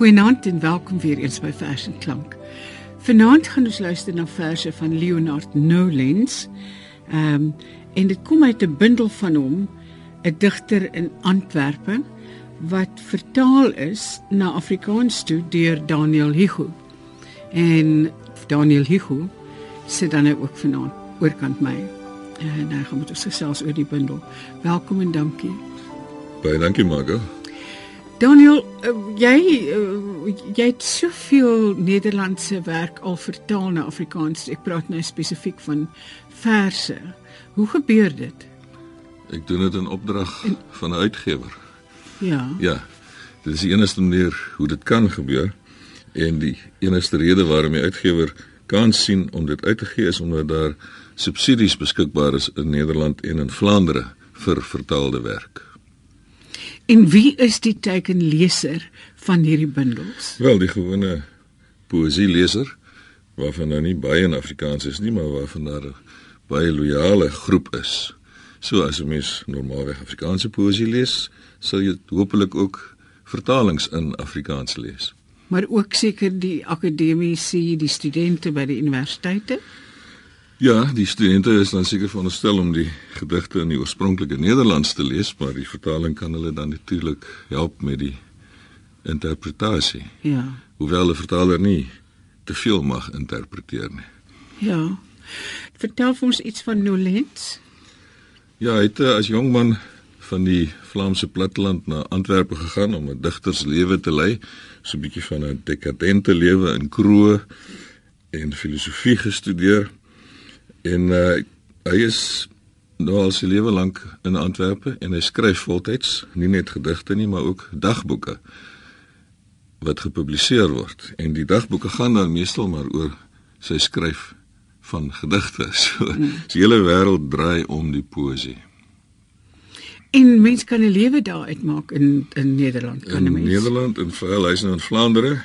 Goeienaand en welkom weer eens by Vers en Klank. Vanaand gaan ons luister na verse van Leonard Nolens. Ehm um, en dit kom uit 'n bundel van hom, 'n digter in Antwerpe wat vertaal is na Afrikaans toe deur Daniel Hugo. En Daniel Hugo sit dan nou ook vanaand oorkant my. En hy gaan met ons gesels oor die bundel. Welkom en dankie. Baie dankie Margo. Daniel, uh, jy uh, jy het soveel Nederlandse werk al vertaal na Afrikaans. Ek praat nou spesifiek van verse. Hoe gebeur dit? Ek doen dit in opdrag en, van 'n uitgewer. Ja. Ja. Dit is die enigste manier hoe dit kan gebeur en die enigste rede waarom die uitgewer kan sien om dit uit te gee is omdat daar subsidies beskikbaar is in Nederland en in Vlaandere vir vertaalde werk. En wie is die tekenleser van hierdie bundels? Wel, die gewone poësieleser waarvan nou nie baie in Afrikaans is nie, maar waarvan daar 'n baie loyale groep is. So as 'n mens normaalweg Afrikaanse poësie lees, sal jy hopelik ook vertalings in Afrikaans lees. Maar ook seker die akademici, die studente by die universiteite? Ja, die studente is dan seker veronderstel om die gedigte in die oorspronklike Nederlands te lees, maar die vertaling kan hulle dan natuurlik help met die interpretasie. Ja. Hoewel 'n vertaler nie te veel mag interpreteer nie. Ja. Vertel vir ons iets van Nolens. Ja, hy het eh, as jong man van die Vlaamse platteland na Antwerpe gegaan om 'n digterslewe te lei, so 'n bietjie van 'n dekadente lewe in kroeg en filosofie gestudeer. En uh, hy is nou al sy lewe lank in Antwerpe en hy skryf voltyds, nie net gedigte nie, maar ook dagboeke wat gepubliseer word. En die dagboeke gaan dan meestal maar oor sy skryf van gedigte. So die hele wêreld draai om die poësie. En mens kan 'n lewe daar uitmaak in in Nederland, kan 'n mens. In Nederland en veral hy's nou in Vlaandere.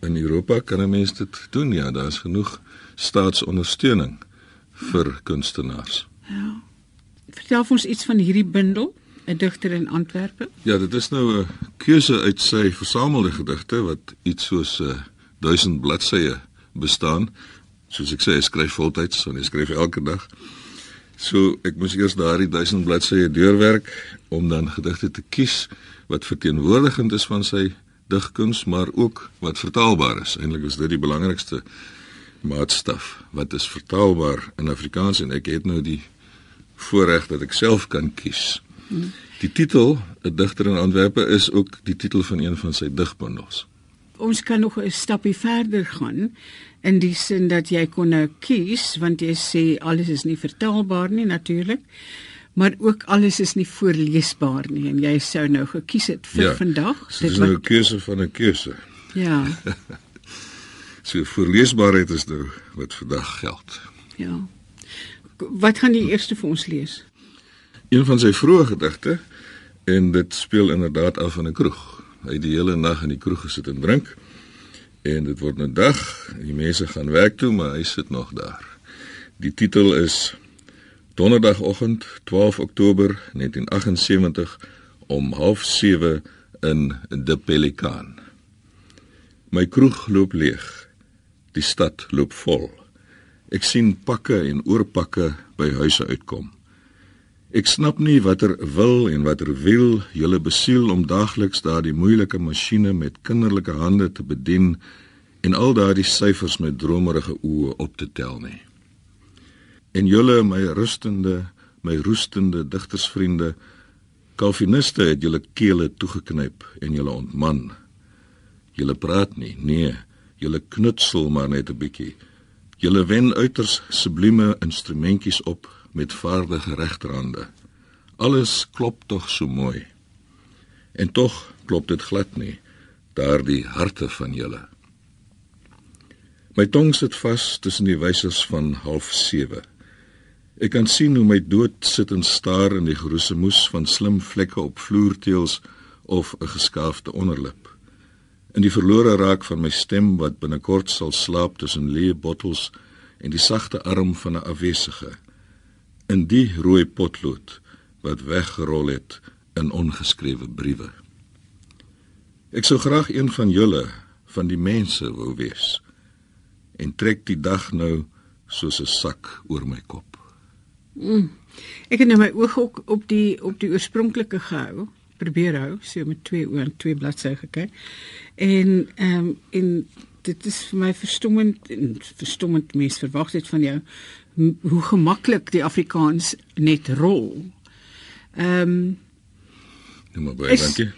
In Europa kan 'n mens dit doen. Ja, daar's genoeg staatsondersteuning vir kunstenaars. Ja. Vertel ons iets van hierdie bundel, 'n digter in Antwerpe. Ja, dit is nou 'n keuse uit sy versamelde gedigte wat iets soos 'n uh, 1000 bladsye bestaan. Soos ek sê, hy skryf voltyds, so hy skryf elke dag. So ek moes eers daardie 1000 bladsye deurwerk om dan gedigte te kies wat verteenwoordigend is van sy digkuns, maar ook wat vertaalbaar is. Eintlik is dit die belangrikste maatstaf wat is vertaalbaar in Afrikaans en ek het nou die voorreg dat ek self kan kies. Die titel 'n digter in Antwerpe is ook die titel van een van sy digbundels. Ons kan nog 'n stapie verder gaan in die sin dat jy kon nou kies want jy sê alles is nie vertaalbaar nie natuurlik maar ook alles is nie voorleesbaar nie en jy sou nou gekies het vir ja, vandag dit is nou 'n keuse van 'n keuse ja So voorleesbaarheid is nou wat vandag geld. Ja. Wat gaan jy eers vir ons lees? Een van sy vroeë gedigte en dit speel inderdaad af in 'n kroeg. Hy het die hele nag in die kroeg gesit en drink en dit word nou dag. Die mense gaan werk toe, maar hy sit nog daar. Die titel is Donderdagoggend 12 Oktober 1978 om 07:30 in De Pelikaan. My kroeg loop leeg. Die stad loop vol. Ek sien pakke en oorpakke by huise uitkom. Ek snap nie watter wil en watter wiel julle besiel om daagliks daardie moeilike masjiene met kinderlike hande te bedien en al daardie syfers met dromerige oë op te tel nie. En julle my rustende, my roestende digtersvriende, kalviniste het julle kele toegeknyp en julle ontman. Julle praat nie, nee, Julle knutsel maar net 'n bietjie. Julle wen uiters sublieme instrumentjies op met vaardige regterhande. Alles klop tog so mooi. En tog klop dit glad nie daardie harte van julle. My tong sit vas tussen die wysers van 07:30. Ek kan sien hoe my dood sit en staar in die geroese moes van slim vlekke op vloerteels of 'n geskaafde onderlip in die verlore raak van my stem wat binnekort sal slaap tussen leë bottels en die sagte arm van 'n afwesige in die rooi potlood wat weggerol het in ongeskrewe briewe Ek sou graag een van julle van die mense wou wees en trek die dag nou soos 'n sak oor my kop. Mm. Ek het nou my oog ook op die op die oorspronklike gehou, probeer hou, so met twee oë en twee bladsye gekyk. En ehm um, en dit is vir my verstommend en verstommend mens verwag dit van jou hoe gemaklik die Afrikaans net rol. Ehm um, Nou maar baie dankie.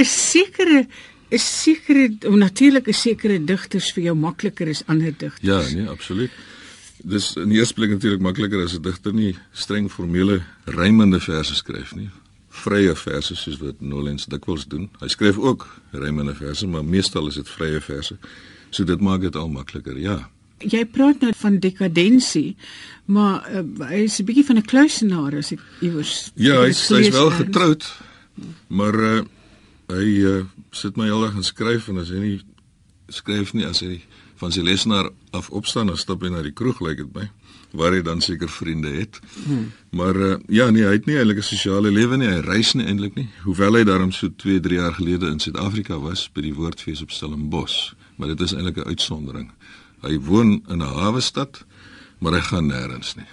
Is sekere is sekere natuurlik is sekere digters vir jou makliker as ander digters. Ja, nee, absoluut. Dis in die eerste plek natuurlik makliker as 'n digter nie streng formele rymende verse skryf nie. Vrye verse soos wat Nolens dikwels doen. Hy skryf ook rymende verse, maar meestal is dit vrye verse. So dit maak dit al makliker, ja. Jy praat nou van dekadensie, maar uh, hy is 'n bietjie van 'n kluisenaar as ek iewers Ja, hy's hy's wel getroud. Maar uh, hy uh, sit my heeldag en skryf en as hy nie skryf nie as hy van sy lesenaar af opstaan en stap hy na die kroeg lyk dit my waar hy dan seker vriende het. Hmm. Maar uh, ja nee, hy het nie eintlik 'n sosiale lewe nie. Hy reis nie eintlik nie. Hoewel hy daarom so 2, 3 jaar gelede in Suid-Afrika was by die Woordfees op Stellenbosch, maar dit is eintlik 'n uitsondering. Hy woon in 'n hawe stad, maar hy gaan nêrens nie.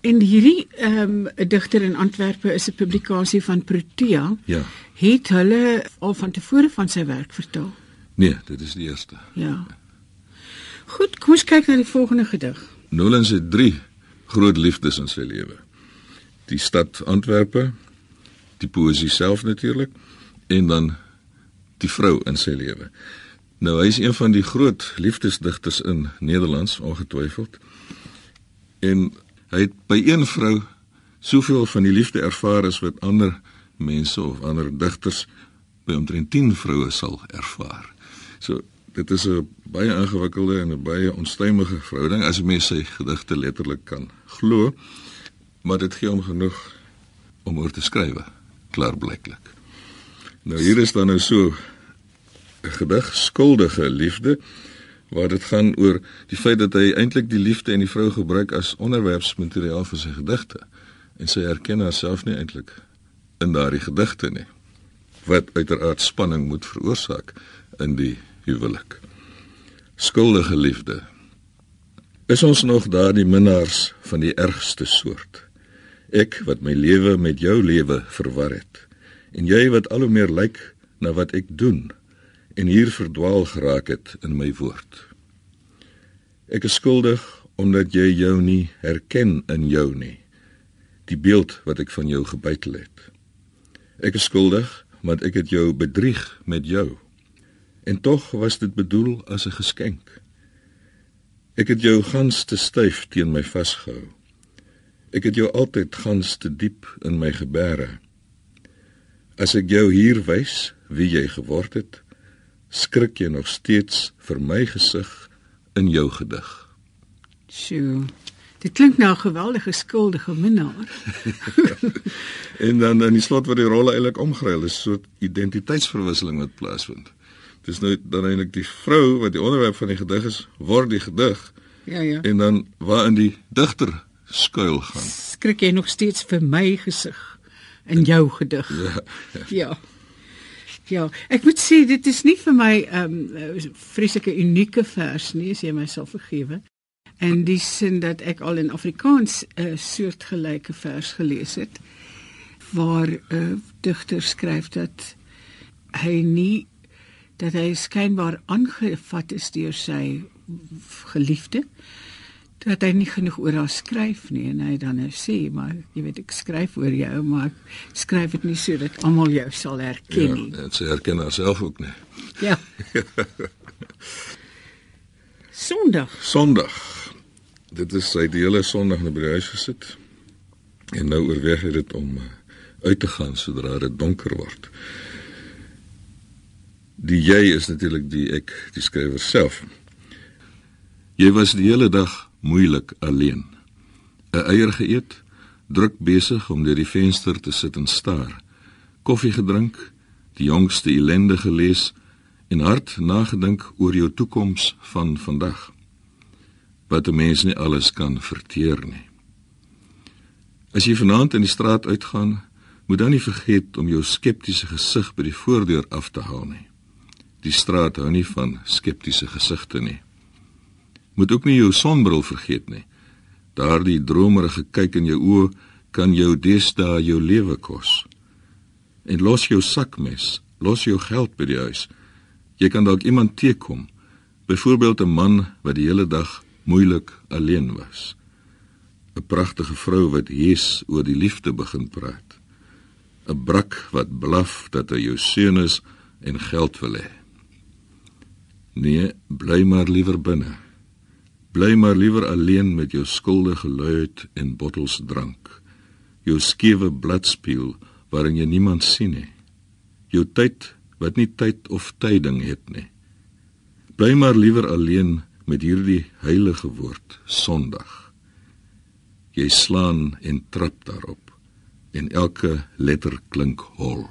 En hierdie ehm um, 'n digter in Antwerpe is 'n publikasie van Protea. Ja. Het hulle al van tevore van sy werk vertel? Nee, dit is die eerste. Ja. Goed, kom ons kyk na die volgende gedig. Nolens het 3 groot liefdes in sy lewe. Die stad Antwerpe, die poesie self natuurlik en dan die vrou in sy lewe. Nou hy is een van die groot liefdesdigters in Nederlands ongetwyfeld. En hy het by een vrou soveel van die liefde ervaar as wat ander mense of ander digters by omtrent 10 vroue sal ervaar. So dit is 'n baie ingewikkelde en 'n baie onstuimige verhouding as mens sy gedigte letterlik kan glo, maar dit gee hom genoeg om oor te skryf, klaarblyklik. Nou hier is dan nou so 'n gedig skuldige liefde waar dit gaan oor die feit dat hy eintlik die liefde en die vrou gebruik as onderwerpsmateriaal vir sy gedigte en sy erken haarself nie eintlik in daardie gedigte nie wat uiteraard spanning moet veroorsaak in die huwelik. Skuldige liefde. Is ons nog daardie minnaars van die ergste soort? Ek wat my lewe met jou lewe verwar het en jy wat al hoe meer lyk na wat ek doen en hier verdwaal geraak het in my woord. Ek is skuldig omdat jy jou nie herken in jou nie. Die beeld wat ek van jou gebytel het. Ek is skuldig want ek het jou bedrieg met jou. En tog was dit bedoel as 'n geskenk. Ek het jou gans te styf teen my vasgehou. Ek het jou altyd gans te diep in my gebeere. As ek jou hier wys wie jy geword het, skrik jy nog steeds vir my gesig in jou gedig. Sjoe. Dit klink nou 'n geweldige skuldige minnaar. en dan in die slot word die rolle eintlik omgeruil, 'n soort identiteitsverwisseling wat plaasvind. Dis nou dan eintlik die vrou wat die onderwerp van die gedig is, word die gedig. Ja ja. En dan waar in die digter skuil gaan. Skrik jy nog steeds vir my gesig in jou gedig? Ja. Ja. Ja, ek moet sê dit is nie vir my 'n um, vreeslike unieke vers nie, as jy my sal vergewe. En dis sin dat ek al in Afrikaans 'n uh, soortgelyke vers gelees het waar 'n uh, digter skryf dat hy nie dat hy skynbaar aangevat is deur sy geliefde dat hy nie genoeg oor haar skryf nie en hy dan nou sê maar jy weet ek skryf oor jou maar ek skryf dit nie sodat almal jou sal herken nie. Ja, sy herken haarself ook nie. Ja. Sondag. Sondag. Dit is sy die hele Sondag na by die huis gesit. En nou oorweeg hy dit om uh, uit te gaan sodra dit donker word. Die jy is natuurlik die ek, die skrywer self. Jy was die hele dag moeilik alleen. 'n Eier geëet, druk besig om deur die venster te sit en staar. Koffie gedrink, die jongste ellende gelees en hard nagedink oor jou toekoms van vandag. Wat 'n mens nie alles kan verteer nie. As jy vanaand in die straat uitgaan, Moet dan nie vergeet om jou skeptiese gesig by die voordeur af te haal nie. Die straat hou nie van skeptiese gesigte nie. Moet ook nie jou sonbril vergeet nie. Daardie dromerige kyk in jou oë kan jou deesdae jou lewe kos. En los jou sakmes, los jou geld by die huis. Jy kan dalk iemand teekom, byvoorbeeld 'n man wat die hele dag moeilik alleen was. 'n Pragtige vrou wat hees oor die liefde begin praat. 'n Brak wat blaf dat hy jou seun is en geld wil hê. Nee, bly maar liewer binne. Bly maar liewer alleen met jou skuldige luid en bottels drank. Jou skewe bladspieël waarin jy niemand sien nie. Jou tyd wat nie tyd of tyding het nie. Bly maar liewer alleen met hierdie heilige woord Sondag. Jy slaan en trap daarop en elke letter klink hol.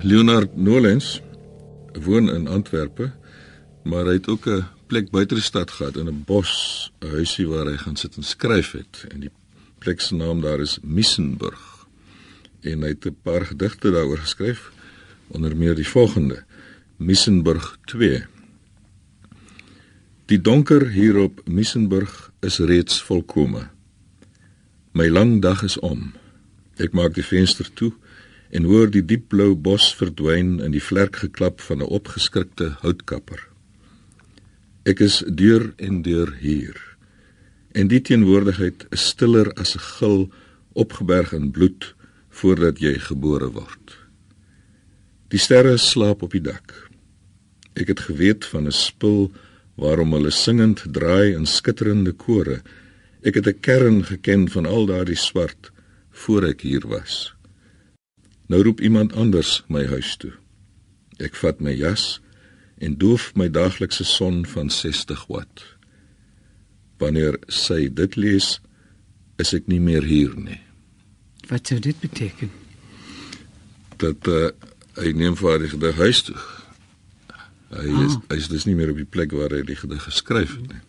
Leonard Nolens woon in Antwerpe, maar hy het ook 'n plek buite die stad gehad in 'n bos, 'n huisie waar hy gaan sit en skryf het en die plek se naam daar is Missenburg. En hy het 'n paar gedigte daaroor geskryf, onder meer die volgende: Missenburg 2. Die donker hier op Missenburg is reeds volkome. My lang dag is om. Ek maak die venster toe en hoor die diepblou bos verdwyn in die vlerkgeklap van 'n opgeskrikte houtkapper. Ek is deur en deur hier. En die teenwoordigheid is stiller as 'n gil opgeberg in bloed voordat jy gebore word. Die sterre slaap op die dak. Ek het geweet van 'n spul waarom hulle singend draai in skitterende kore. Ek het 'n kern geken van al daardie swart voor ek hier was. Nou roep iemand anders my huis toe. Ek vat my jas en doof my daaglikse son van 60 watt. Wanneer sy dit lees, is ek nie meer hier nie. Wat sou dit beteken? Dat uh, hy neem vir haar die gedig huis toe. Hy is oh. hy is dus nie meer op die plek waar hy die gedig geskryf het nie.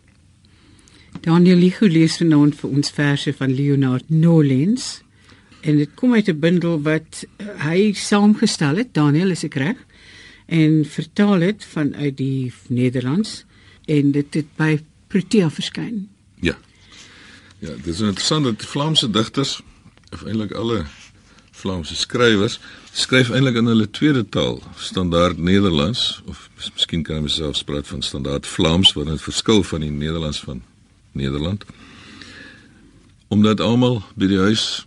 Daniel Lichu lees vanaand vir ons verse van Leonard Nolens en dit kom uit 'n bundel wat uh, hy saamgestel het Daniel is ek reg en vertaal het vanuit die Nederlands en dit het by Protea verskyn. Ja. Ja, dit is interessant dat die Vlaamse digters of eintlik alle Vlaamse skrywers skryf eintlik in hulle tweede taal, standaard Nederlands of miskien kan jy self praat van standaard Vlaams wat 'n verskil van die Nederlands van Nederland. Omdat almal by die huis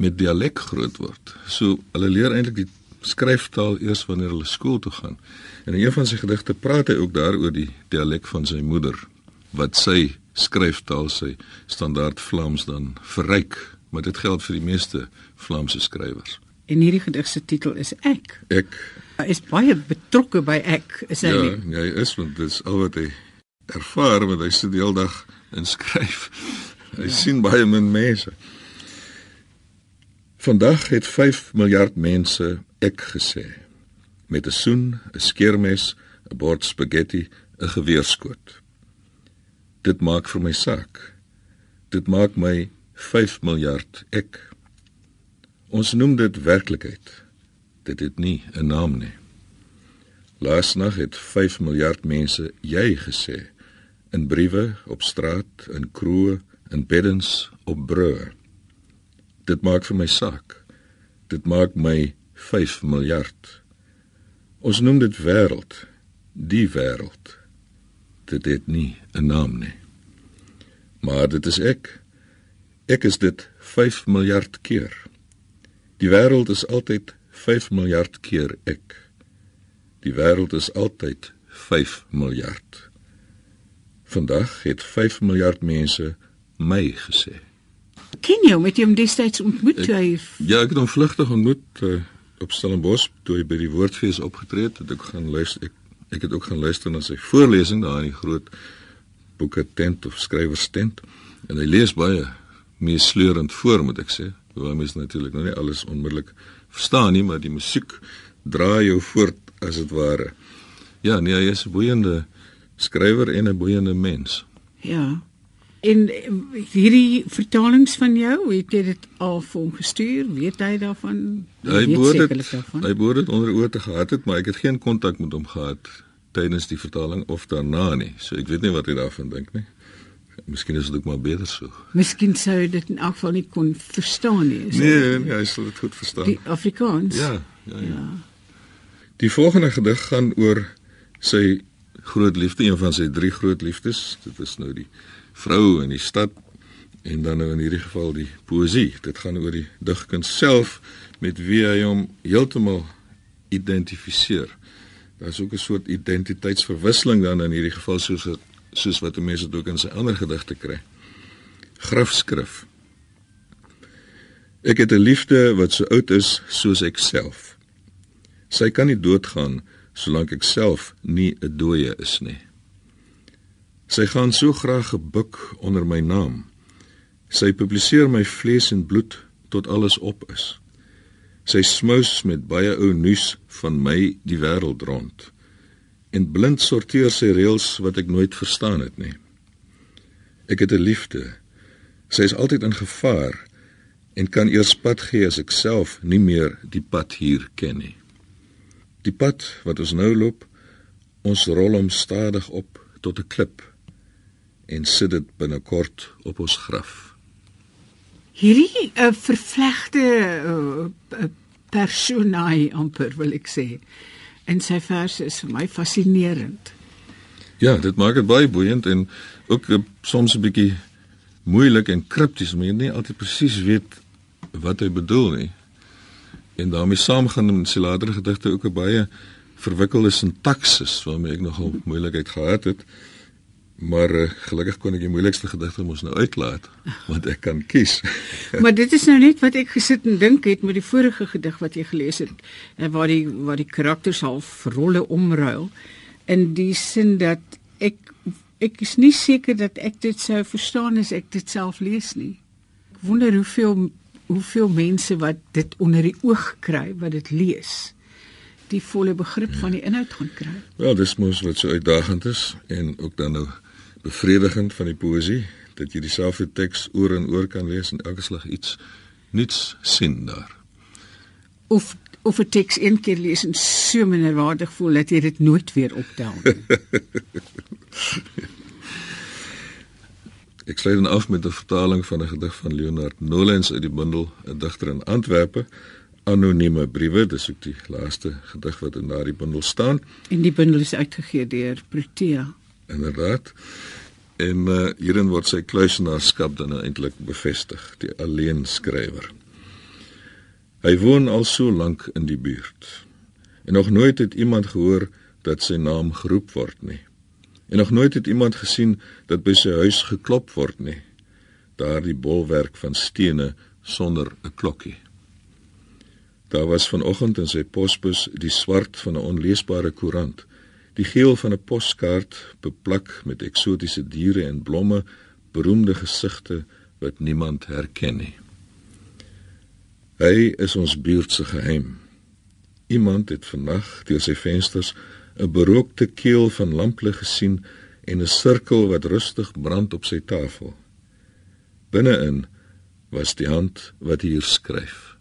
met dialek groot word. So hulle leer eintlik die skryftaal eers wanneer hulle skool toe gaan. En in een van sy gedigte praat hy ook daaroor die dialek van sy moeder wat sy skryftaal sy standaard Vlaams dan verryk, maar dit geld vir die meeste Vlaamse skrywers. En hierdie gedig se titel is Ek. Ek is baie betrokke by ek, is hy ja, nie? Ja, hy is want dit is al wat hy ervaar want hy sit die hele dag en skryf. Hy ja. sien baie min mense. Vandag het 5 miljard mense ek gesê met 'n soen, 'n skeermes, 'n bord spaghetti, 'n geweerskoot. Dit maak vir my saak. Dit maak my 5 miljard ek. Ons noem dit werklikheid. Dit het nie 'n naam nie. Laasnag het 5 miljard mense jy gesê in briewe, op straat, in kroë, in beddens, op brûe. Dit maak vir my saak. Dit maak my 5 miljard. Ons noem dit wêreld, die wêreld. Dit het nie 'n naam nie. Maar dit is ek. Ek is dit 5 miljard keer. Die wêreld is altyd 5 miljard keer ek. Die wêreld is altyd 5 miljard. Vandag het 5 miljard mense my gesê. Ken jy hom met hom destyds ontmoet toe hy Ja, ek het hom vlugtig ontmoet uh, op Stellenbosch toe hy by die Woordfees opgetree het. Het ek gaan luister ek ek het ook gaan luister na sy voorlesing daar in die groot boeke tent of skrywers tent en hy lees baie meesleurend voor moet ek sê. Hoewel mens natuurlik nou nie alles onmiddellik verstaan nie, maar die musiek dra jou voort as dit ware. Ja, nee, hy is 'n boeiende skrywer en 'n boeiende mens. Ja. En hierdie vertalings van jou, het jy dit al vir hom gestuur? Weet hy daarvan? Hy behoort dit hy behoort dit onder oor te gehad het, maar ek het geen kontak met hom gehad tydens die vertaling of daarna nie. So ek weet nie wat hy daarvan dink nie. Miskien is dit ook maar beter so. Miskien sou hy dit in elk geval nie kon verstaan nie. Nee, nee, hy sal dit goed verstaan. Die Afrikaans. Ja, ja, ja. ja. Die volgende gedig gaan oor sy groot liefde, een van sy drie groot liefdes. Dit is nou die vrou in die stad en dan nou in hierdie geval die poesie. Dit gaan oor die digkuns self met wie hy hom heeltemal identifiseer. Daar's ook 'n soort identiteitsverwisseling dan in hierdie geval soos soos wat mense dit ook in sy ander gedigte kry. Grafskrif. Ek het 'n liefde wat so oud is soos ek self. Sy kan nie doodgaan solank ek self nie 'n dooie is nie. Sy gaan so graag gebuk onder my naam. Sy publiseer my vlees en bloed tot alles op is. Sy smous met baie ou nuus van my die wêreld rond. En blind sorteer sy reëls wat ek nooit verstaan het nie. Ek het 'n liefde. Sy is altyd in gevaar en kan eers pad gee as ek self nie meer die pad hier ken nie. Die pad wat ons nou loop, ons rol hom stadig op tot 'n klip en sit dit binnekort op ons graf. Hierdie 'n uh, eh, vervlegte uh, personaai amper wil ek sê. En sy verse is vir my fascinerend. Ja, dit maak dit baie boeiend en ook uh, soms 'n bietjie moeilik en kripties, maar jy nie altyd presies weet wat hy bedoel nie. En daarmee saamgaan met sy latere gedigte ook 'n baie verwikkelde sintaksis waarmee ek nogal moeilikheid gehad het. Maar uh, gelukkig kon ek die moeilikste gedigte mos nou uitlaat want ek kan kies. maar dit is nou net wat ek gesit en dink het met die vorige gedig wat jy gelees het en eh, waar die waar die karakters half rolle omruil in die sin dat ek ek is nie seker dat ek dit sou verstaan as ek dit self lees nie. Ek wonder hoeveel hoeveel mense wat dit onder die oog kry wat dit lees die volle begrip ja. van die inhoud gaan kry. Wel, dis mos wat so uitdagend is en ook dan nou bevredigend van die poësie dat jy dieselfde teks oor en oor kan lees en elke slag iets nuuts sien daar. Of of 'n teks een keer lees en so minderwaardig voel dat jy dit nooit weer optel nie. Ek sluit dan af met 'n vertaling van 'n gedig van Leonard Nolens uit die bundel 'n digter in Antwerpe anonieme briewe dis ook die laaste gedig wat in daardie bundel staan en die bundel is uitgegee deur Protea inderdaad. En uh, hierin word sy kluisenaarskap dan eintlik bevestig, die alleen skrywer. Hy woon al so lank in die buurt. En nog nooit het iemand gehoor dat sy naam geroep word nie. En nog nooit het iemand gesien dat by sy huis geklop word nie. Daardie bolwerk van stene sonder 'n klokkie. Daar was vanoggend in sy posbus die swart van 'n onleesbare koerant, die geel van 'n poskaart beplak met eksotiese diere en blomme, beroemde gesigte wat niemand herken nie. Hy is ons buurt se geheim. Iemand het vannag deur sy vensters 'n berookte keel van lamplig gesien en 'n sirkel wat rustig brand op sy tafel. Binne-in was die hand wat hier skryf.